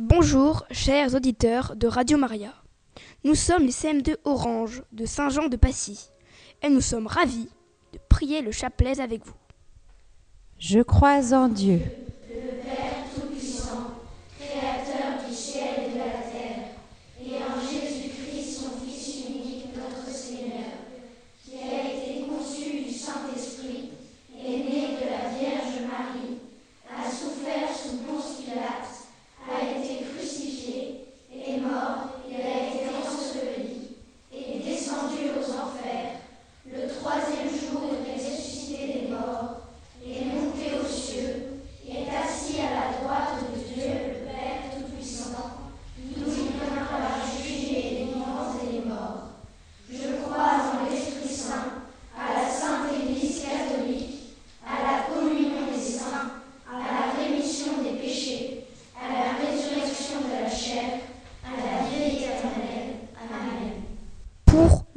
Bonjour, chers auditeurs de Radio Maria. Nous sommes les CM2 Orange de Saint-Jean de Passy et nous sommes ravis de prier le chapelet avec vous. Je crois en Dieu.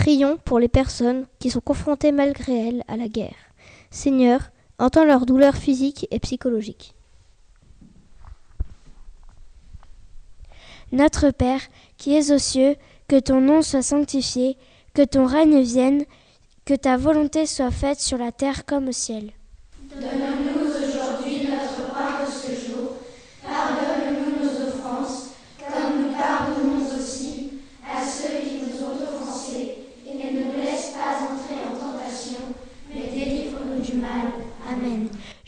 Prions pour les personnes qui sont confrontées malgré elles à la guerre. Seigneur, entends leurs douleurs physiques et psychologiques. Notre Père, qui es aux cieux, que ton nom soit sanctifié, que ton règne vienne, que ta volonté soit faite sur la terre comme au ciel.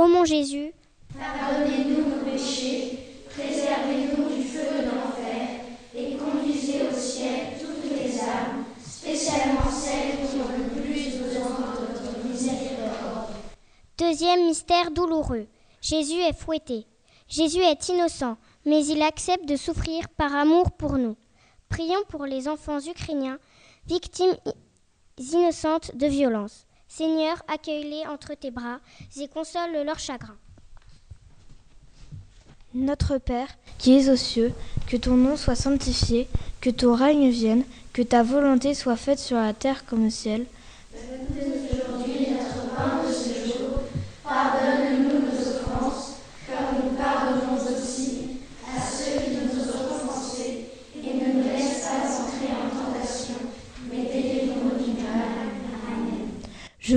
Ô mon Jésus, Pardonnez-nous nos péchés, préservez-nous du feu de l'enfer, et conduisez au ciel toutes les âmes, spécialement celles qui ont le plus besoin de votre miséricorde. deuxième mystère douloureux. Jésus est fouetté. Jésus est innocent, mais il accepte de souffrir par amour pour nous. Prions pour les enfants ukrainiens, victimes innocentes de violences. Seigneur, accueille-les entre tes bras et console leur chagrin. Notre Père, qui es aux cieux, que ton nom soit sanctifié, que ton règne vienne, que ta volonté soit faite sur la terre comme au ciel comme nous pardonnons aussi à ceux qui nous ont offensés, et ne nous laisse pas entrer en tentation, mais délivre-nous du mal. Amen. Je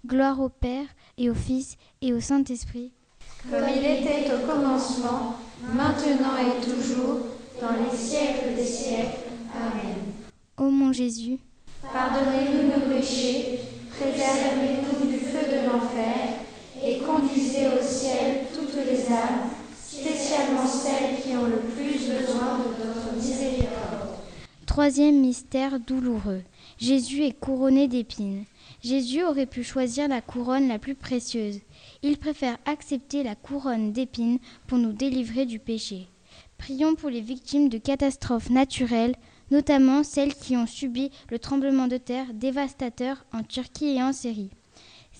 Gloire au Père et au Fils et au Saint-Esprit. Comme il était au commencement, maintenant et toujours, dans les siècles des siècles. Amen. Ô mon Jésus, Pardonnez-nous nos péchés, préservez-nous du feu de l'enfer, et conduisez au ciel toutes les âmes, spécialement celles qui ont le plus besoin de votre miséricorde. troisième mystère douloureux. Jésus est couronné d'épines. Jésus aurait pu choisir la couronne la plus précieuse. Il préfère accepter la couronne d'épines pour nous délivrer du péché. Prions pour les victimes de catastrophes naturelles, notamment celles qui ont subi le tremblement de terre dévastateur en Turquie et en Syrie.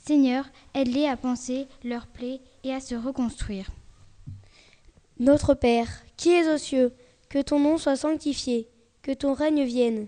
Seigneur, aide-les à penser leurs plaies et à se reconstruire. Notre Père, qui es aux cieux, que ton nom soit sanctifié, que ton règne vienne,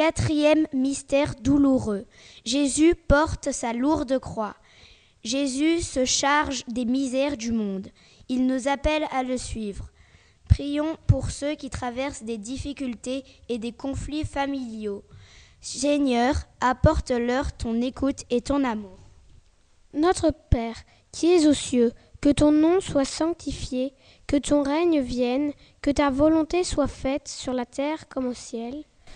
Quatrième mystère douloureux. Jésus porte sa lourde croix. Jésus se charge des misères du monde. Il nous appelle à le suivre. Prions pour ceux qui traversent des difficultés et des conflits familiaux. Seigneur, apporte-leur ton écoute et ton amour. Notre Père, qui es aux cieux, que ton nom soit sanctifié, que ton règne vienne, que ta volonté soit faite sur la terre comme au ciel.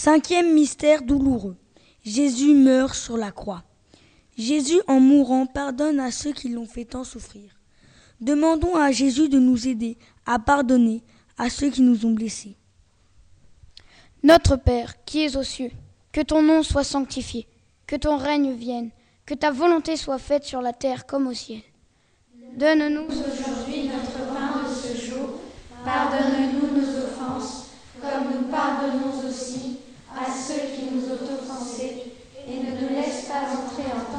Cinquième mystère douloureux. Jésus meurt sur la croix. Jésus, en mourant, pardonne à ceux qui l'ont fait tant souffrir. Demandons à Jésus de nous aider à pardonner à ceux qui nous ont blessés. Notre Père, qui es aux cieux, que ton nom soit sanctifié, que ton règne vienne, que ta volonté soit faite sur la terre comme au ciel. Donne-nous aujourd'hui notre pain de ce jour. Pardonne-nous nos offenses, comme nous pardonnons aussi à ceux qui nous ont offensés. Et ne nous laisse pas entrer en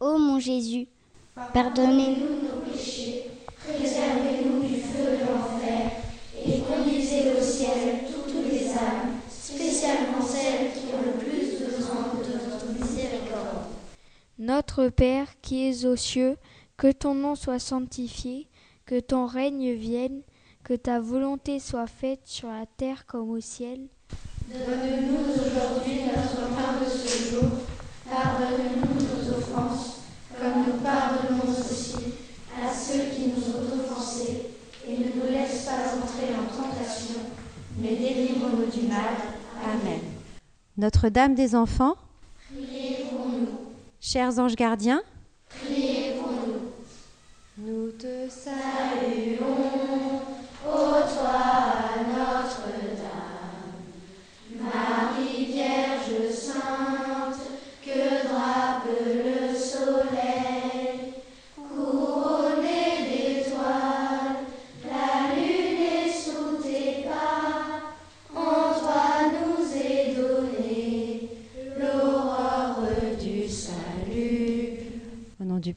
Ô mon Jésus, pardonnez-nous nos péchés, préservez-nous du feu de l'enfer, et conduisez au ciel toutes les âmes, spécialement celles qui ont le plus besoin de votre miséricorde. Notre Père qui es aux cieux, que ton nom soit sanctifié, que ton règne vienne, que ta volonté soit faite sur la terre comme au ciel. Donne-nous aujourd'hui notre pain de ce jour. Pardonne-nous comme nous pardonnons aussi à ceux qui nous ont offensés. Et ne nous laisse pas entrer en tentation, mais délivre-nous du mal. Amen. Notre-Dame des enfants, priez pour nous. Chers anges gardiens, priez pour nous. Nous te saluons,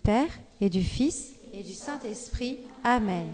Père et du Fils et du Saint-Esprit. Amen.